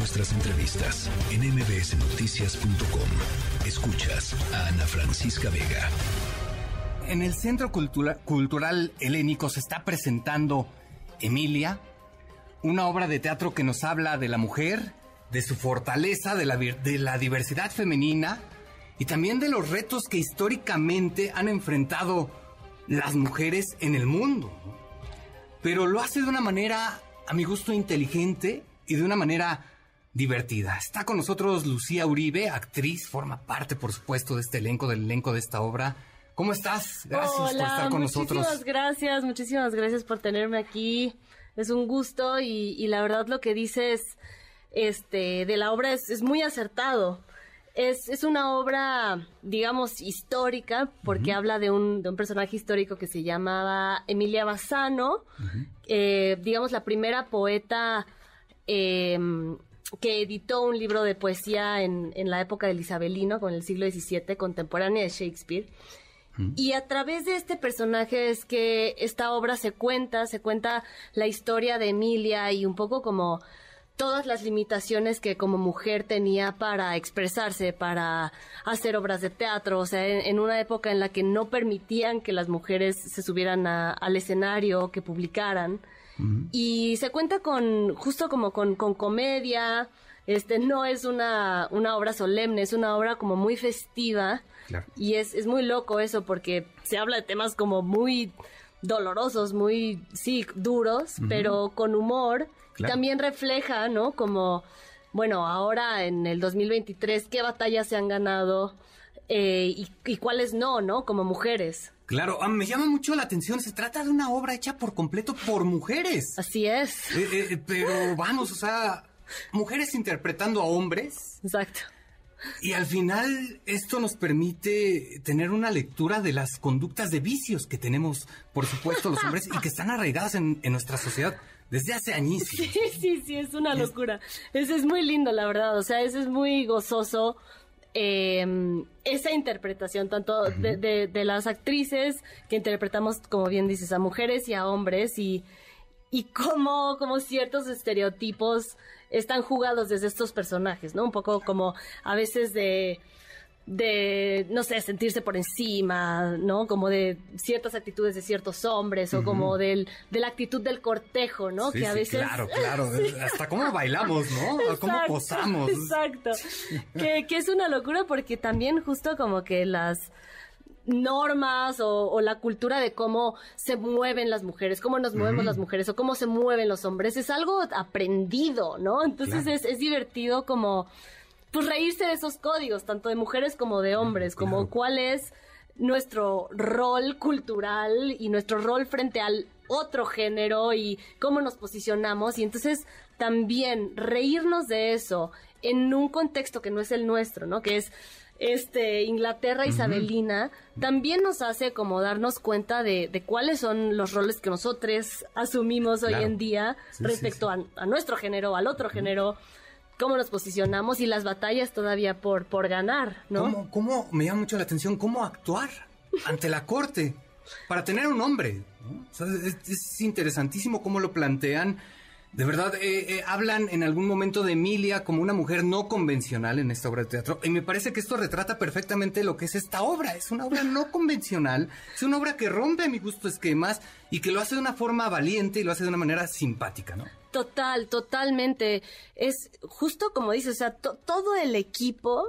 nuestras entrevistas en mbsnoticias.com. Escuchas a Ana Francisca Vega. En el Centro Cultural Helénico se está presentando Emilia, una obra de teatro que nos habla de la mujer, de su fortaleza, de la, de la diversidad femenina y también de los retos que históricamente han enfrentado las mujeres en el mundo. Pero lo hace de una manera, a mi gusto, inteligente y de una manera divertida. Está con nosotros Lucía Uribe, actriz, forma parte, por supuesto, de este elenco, del elenco de esta obra. ¿Cómo estás? Gracias por estar con nosotros. Muchísimas gracias, muchísimas gracias por tenerme aquí. Es un gusto y, la verdad lo que dices este, de la obra es muy acertado. Es, es una obra, digamos, histórica, porque habla de un, de un personaje histórico que se llamaba Emilia Bassano, eh, digamos, la primera poeta em, que editó un libro de poesía en, en, la época del Isabelino, con el siglo XVII, contemporánea de Shakespeare. Y a través de este personaje es que esta obra se cuenta, se cuenta la historia de Emilia y un poco como todas las limitaciones que como mujer tenía para expresarse, para hacer obras de teatro, o sea, en, una época en la que no permitían que las mujeres se subieran al escenario, que publicaran. Y se cuenta con, justo como con, comedia, este no es una, una, obra solemne, es una obra como muy festiva. Y es, es muy loco eso porque se habla de temas como muy dolorosos, muy, sí, duros, pero con humor también refleja, ¿no? Como, bueno, ahora en el 2023, ¿qué batallas se han ganado eh, y, cuáles no, ¿no? Como mujeres. Claro, ah, me llama mucho la atención. Se trata de una obra hecha por completo por mujeres. Así es. Eh, eh, pero vamos, o sea, mujeres interpretando a hombres. Exacto. Y al final esto nos permite tener una lectura de las conductas de vicios que tenemos, por supuesto, los hombres y que están arraigadas en, en nuestra sociedad desde hace años. Sí, sí, sí, es una locura. Eso es muy lindo, la verdad. O sea, eso es muy gozoso. Em, esa interpretación tanto de, de, las actrices que interpretamos, como bien dices, a mujeres y a hombres y, y cómo, como ciertos estereotipos están jugados desde estos personajes, ¿no? Un poco como a veces de de, no sé, sentirse por encima, ¿no? Como de ciertas actitudes de ciertos hombres o como del, de la actitud del cortejo, ¿no? que a veces... Claro, claro. Hasta cómo bailamos, ¿no? cómo posamos. Exacto. que, que es una locura porque también justo como que las normas o, la cultura de cómo se mueven las mujeres, cómo nos movemos las mujeres o cómo se mueven los hombres. Es algo aprendido, ¿no? Entonces es, es divertido como pues reírse de esos códigos, tanto de mujeres como de hombres, como cuál es nuestro rol cultural y nuestro rol frente al otro género y cómo nos posicionamos. Y entonces también reírnos de eso en un contexto que no es el nuestro, ¿no? Que es este Inglaterra isabelina, también nos hace como darnos cuenta de, cuáles son los roles que nosotros asumimos hoy en día respecto A, nuestro género, al otro género cómo nos posicionamos y las batallas todavía por, por ganar, ¿no? ¿Cómo, cómo me llama mucho la atención cómo actuar ante la corte para tener un hombre? es, interesantísimo cómo lo plantean. De verdad, eh, eh, hablan en algún momento de Emilia como una mujer no convencional en esta obra de teatro. Y me parece que esto retrata perfectamente lo que es esta obra. Es una obra no convencional. Es una obra que rompe a mi gusto esquemas y que lo hace de una forma valiente y lo hace de una manera simpática, ¿no? Total, totalmente. Es justo como dices, o sea, todo el equipo,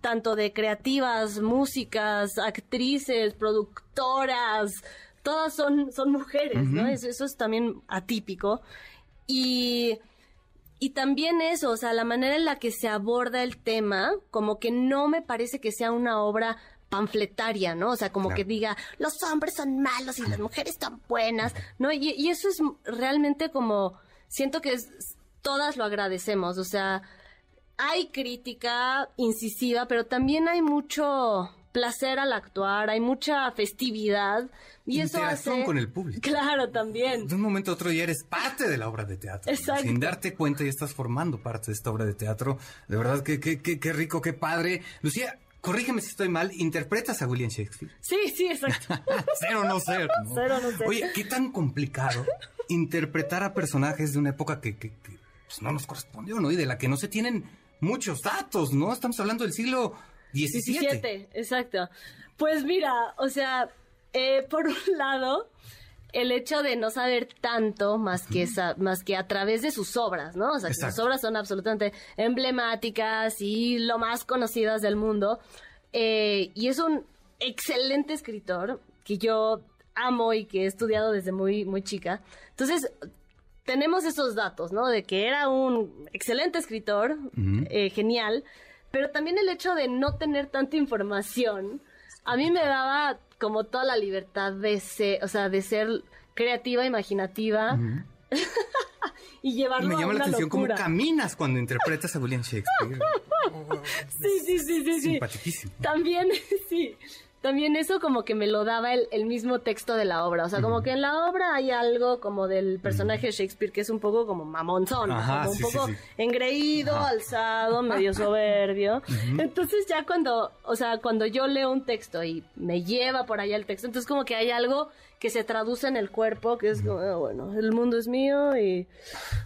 tanto de creativas, músicas, actrices, productoras, todas son, son mujeres, ¿no? Eso, eso, es también atípico. Y, y también eso, o sea, la manera en la que se aborda el tema, como que no me parece que sea una obra panfletaria, ¿no? O sea, como que diga, los hombres son malos y las mujeres son buenas, ¿no? Y, y eso es realmente como siento que todas lo agradecemos, o sea, hay crítica incisiva, pero también hay mucho placer al actuar, hay mucha festividad y eso hace con el público. Claro, también. De un momento a otro ya eres parte de la obra de teatro. Exacto. Sin darte cuenta ya estás formando parte de esta obra de teatro. De verdad que qué qué rico, qué padre. Lucía, corrígeme si estoy mal, ¿interpretas a William Shakespeare? Sí, sí, exacto. Cero no ser. Cero no ser. Oye, qué tan complicado interpretar a personajes de una época que, pues no nos correspondió, ¿no? Y de la que no se tienen muchos datos, ¿no? Estamos hablando del siglo XVII. 17, exacto. Pues mira, o sea, eh, por un lado, el hecho de no saber tanto más que esa, más que a través de sus obras, ¿no? O sea, que sus obras son absolutamente emblemáticas y lo más conocidas del mundo. Eh, y es un excelente escritor que yo amo y que he estudiado desde muy, muy chica. Entonces, tenemos esos datos, ¿no? De que era un excelente escritor, eh, genial, pero también el hecho de no tener tanta información, a mí me daba como toda la libertad de ser, o sea, de ser creativa, imaginativa. y llevarlo Me llama la atención cómo caminas cuando interpretas a William Shakespeare. sí, sí, sí, sí, sí. También, sí también eso como que me lo daba el, el, mismo texto de la obra. O sea, como que en la obra hay algo como del personaje de Shakespeare que es un poco como mamonzón, como un poco engreído, alzado, medio soberbio. Entonces ya cuando, o sea, cuando yo leo un texto y me lleva por allá el texto, entonces como que hay algo que se traduce en el cuerpo, que es como, ah, bueno, el mundo es mío y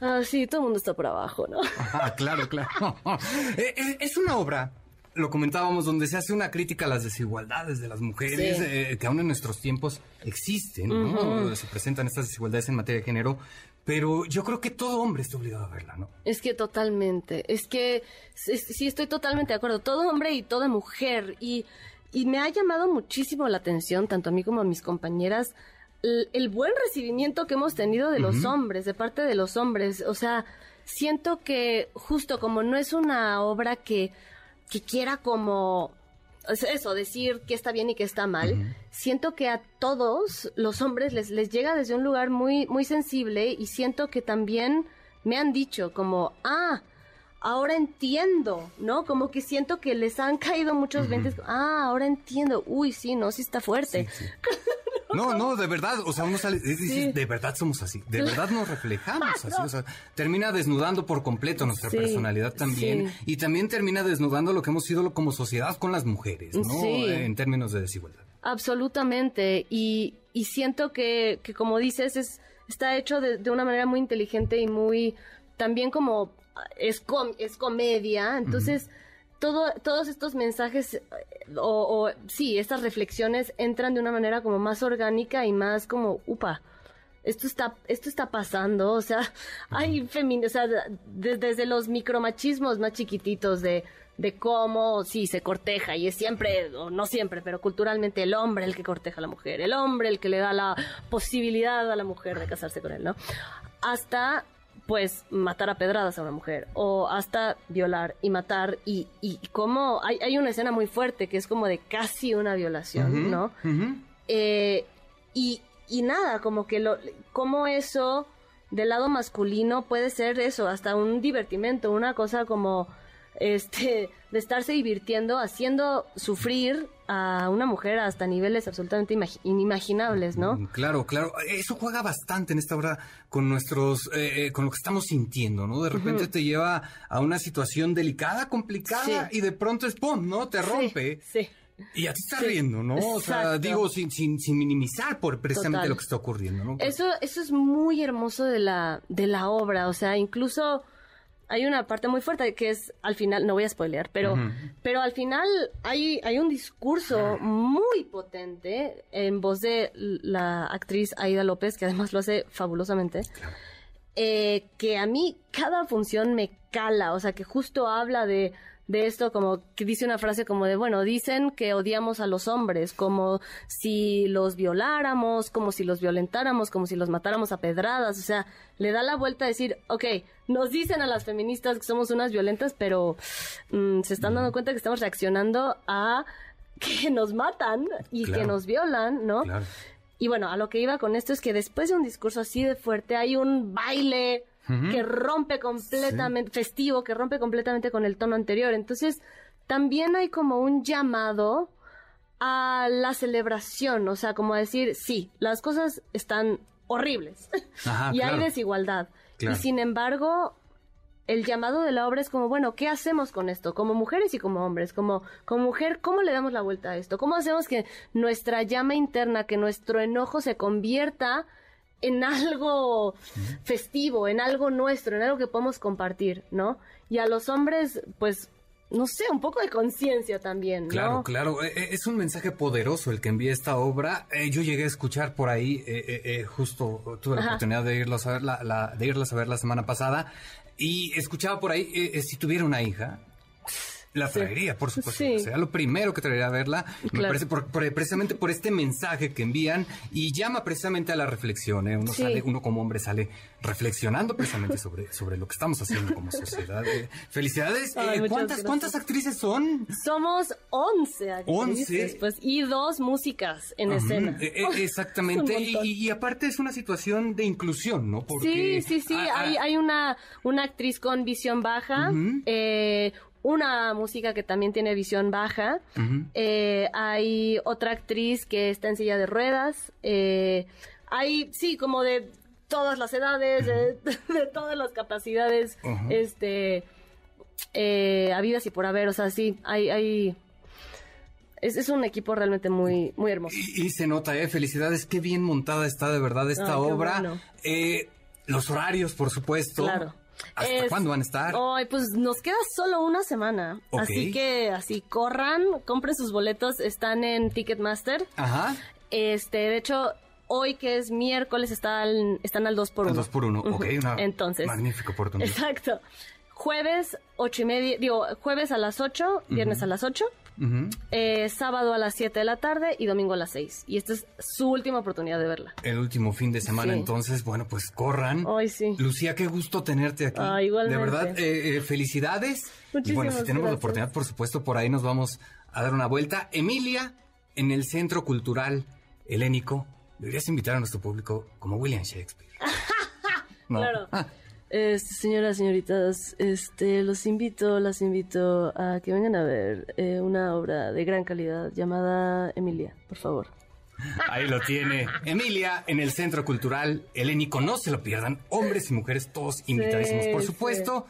ah, sí, todo el mundo está por abajo, ¿no? Ajá, claro, claro. Eh, eh, es una obra lo comentábamos, donde se hace una crítica a las desigualdades de las mujeres, eh, que aún en nuestros tiempos existen, ¿no? Se presentan estas desigualdades en materia de género, pero yo creo que todo hombre está obligado a verla, ¿no? Es que totalmente, es que sí estoy totalmente de acuerdo, todo hombre y toda mujer, y, y me ha llamado muchísimo la atención, tanto a mí como a mis compañeras, el, buen recibimiento que hemos tenido de los hombres, de parte de los hombres, o sea, siento que justo como no es una obra que que quiera como eso, decir qué está bien y qué está mal, siento que a todos los hombres les, les llega desde un lugar muy, muy sensible y siento que también me han dicho como, ah, ahora entiendo, ¿no? Como que siento que les han caído muchos uh ah, ahora entiendo, uy, sí, no, sí está fuerte. No, no, de verdad, o sea, uno sale, de verdad somos así, de verdad nos reflejamos así, o sea, termina desnudando por completo nuestra personalidad también y también termina desnudando lo que hemos sido como sociedad con las mujeres, ¿no? En términos de desigualdad. Absolutamente, y, y siento que, que, como dices, es, está hecho de, de una manera muy inteligente y muy, también como, es, es comedia, entonces todo, todos estos mensajes eh, o, sí, estas reflexiones entran de una manera como más orgánica y más como, upa, esto está, esto está pasando, o sea, hay femin o sea, desde los micromachismos más chiquititos de, de cómo, sí, se corteja y es siempre, o no siempre, pero culturalmente el hombre el que corteja a la mujer, el hombre el que le da la posibilidad a la mujer de casarse con él, ¿no? Hasta pues matar a pedradas a una mujer o hasta violar y matar y, y como hay, hay una escena muy fuerte que es como de casi una violación, ¿no? Eh, y, y nada, como que lo, como eso del lado masculino puede ser eso, hasta un divertimento, una cosa como este, de estarse divirtiendo, haciendo sufrir a una mujer hasta niveles absolutamente inimaginables, ¿no? Mm, claro, claro. Eso juega bastante en esta obra con nuestros, eh, eh, con lo que estamos sintiendo, ¿no? De repente te lleva a una situación delicada, complicada, y de pronto es ¡pum! ¿no? Te rompe. Sí. Y a ti está riendo, ¿no? O sea, digo, sin, sin, sin minimizar por precisamente lo que está ocurriendo, ¿no? Eso, eso es muy hermoso de la, de la obra. O sea, incluso hay una parte muy fuerte que es al final, no voy a spoilear, pero, pero al final hay, hay un discurso muy potente en voz de la actriz Aida López, que además lo hace fabulosamente, eh, que a mí cada función me cala, o sea, que justo habla de de esto, como que dice una frase como de, bueno, dicen que odiamos a los hombres, como si los violáramos, como si los violentáramos, como si los matáramos a pedradas, o sea, le da la vuelta a decir, ok, nos dicen a las feministas que somos unas violentas, pero mm, se están dando cuenta que estamos reaccionando a que nos matan y que nos violan, ¿no? Y bueno, a lo que iba con esto es que después de un discurso así de fuerte hay un baile que rompe completamente, festivo, que rompe completamente con el tono anterior. Entonces, también hay como un llamado a la celebración, o sea, como decir, sí, las cosas están horribles y hay desigualdad. Y sin embargo, el llamado de la obra es como, bueno, ¿qué hacemos con esto? Como mujeres y como hombres, como, como mujer, ¿cómo le damos la vuelta a esto? ¿Cómo hacemos que nuestra llama interna, que nuestro enojo se convierta en algo festivo, en algo nuestro, en algo que podemos compartir, ¿no? Y a los hombres, pues, no sé, un poco de conciencia también, ¿no? Claro, claro. Eh, eh, es un mensaje poderoso el que envía esta obra. Eh, yo llegué a escuchar por ahí, justo tuve la oportunidad de irlos a ver la, de irlos a ver la semana pasada, y escuchaba por ahí, si tuviera una hija, la traería, por supuesto. Sí. sea lo primero que traería a verla. Me parece precisamente por este mensaje que envían y llama precisamente a la reflexión. ¿eh? Uno, sale, uno como hombre sale reflexionando precisamente sobre, sobre lo que estamos haciendo como sociedad. Eh, felicidades. Eh, ¿cuántas, ¿Cuántas actrices son? Somos 11 actrices. Pues, y dos músicas en escena. exactamente. y, aparte es una situación de inclusión, ¿no? Porque, sí, sí, sí. hay, hay una, una actriz con visión baja, una música que también tiene visión baja. Eh, hay otra actriz que está en silla de ruedas. Eh, hay, sí, como de todas las edades, de, todas las capacidades, este, eh, habidas y por haber. O sea, sí, hay, hay es, un equipo realmente muy, muy hermoso. Y, se nota, ¿eh? Felicidades, qué bien montada está de verdad esta obra. Los horarios, por supuesto. Claro. ¿Hasta cuándo van a estar? Ay, pues nos queda solo una semana. Así que así corran, compren sus boletos, están en Ticketmaster. Ajá. Este, de hecho, hoy que es miércoles están, están al 2 por 1 Al 2 por 1 ok, una Entonces, magnífica oportunidad. Exacto. Jueves, ocho y media, digo, jueves a las 8, viernes a las 8. Eh, sábado a las 7 de la tarde y domingo a las 6. Y esta es su última oportunidad de verla. El último fin de semana, entonces, bueno, pues corran. Ay, sí. Lucía, qué gusto tenerte aquí. Ah, igualmente. De verdad, eh, eh, felicidades. Muchísimas y bueno, si tenemos la oportunidad, por supuesto, por ahí nos vamos a dar una vuelta. Emilia, en el Centro Cultural Helénico, deberías invitar a nuestro público como William Shakespeare. Claro. Ah. Este, señoras, señoritas, este, los invito, las invito a que vengan a ver eh, una obra de gran calidad llamada Emilia, por favor. Ahí lo tiene. Emilia, en el Centro Cultural Helénico, no se lo pierdan. Hombres y mujeres, todos invitadísimos, por supuesto.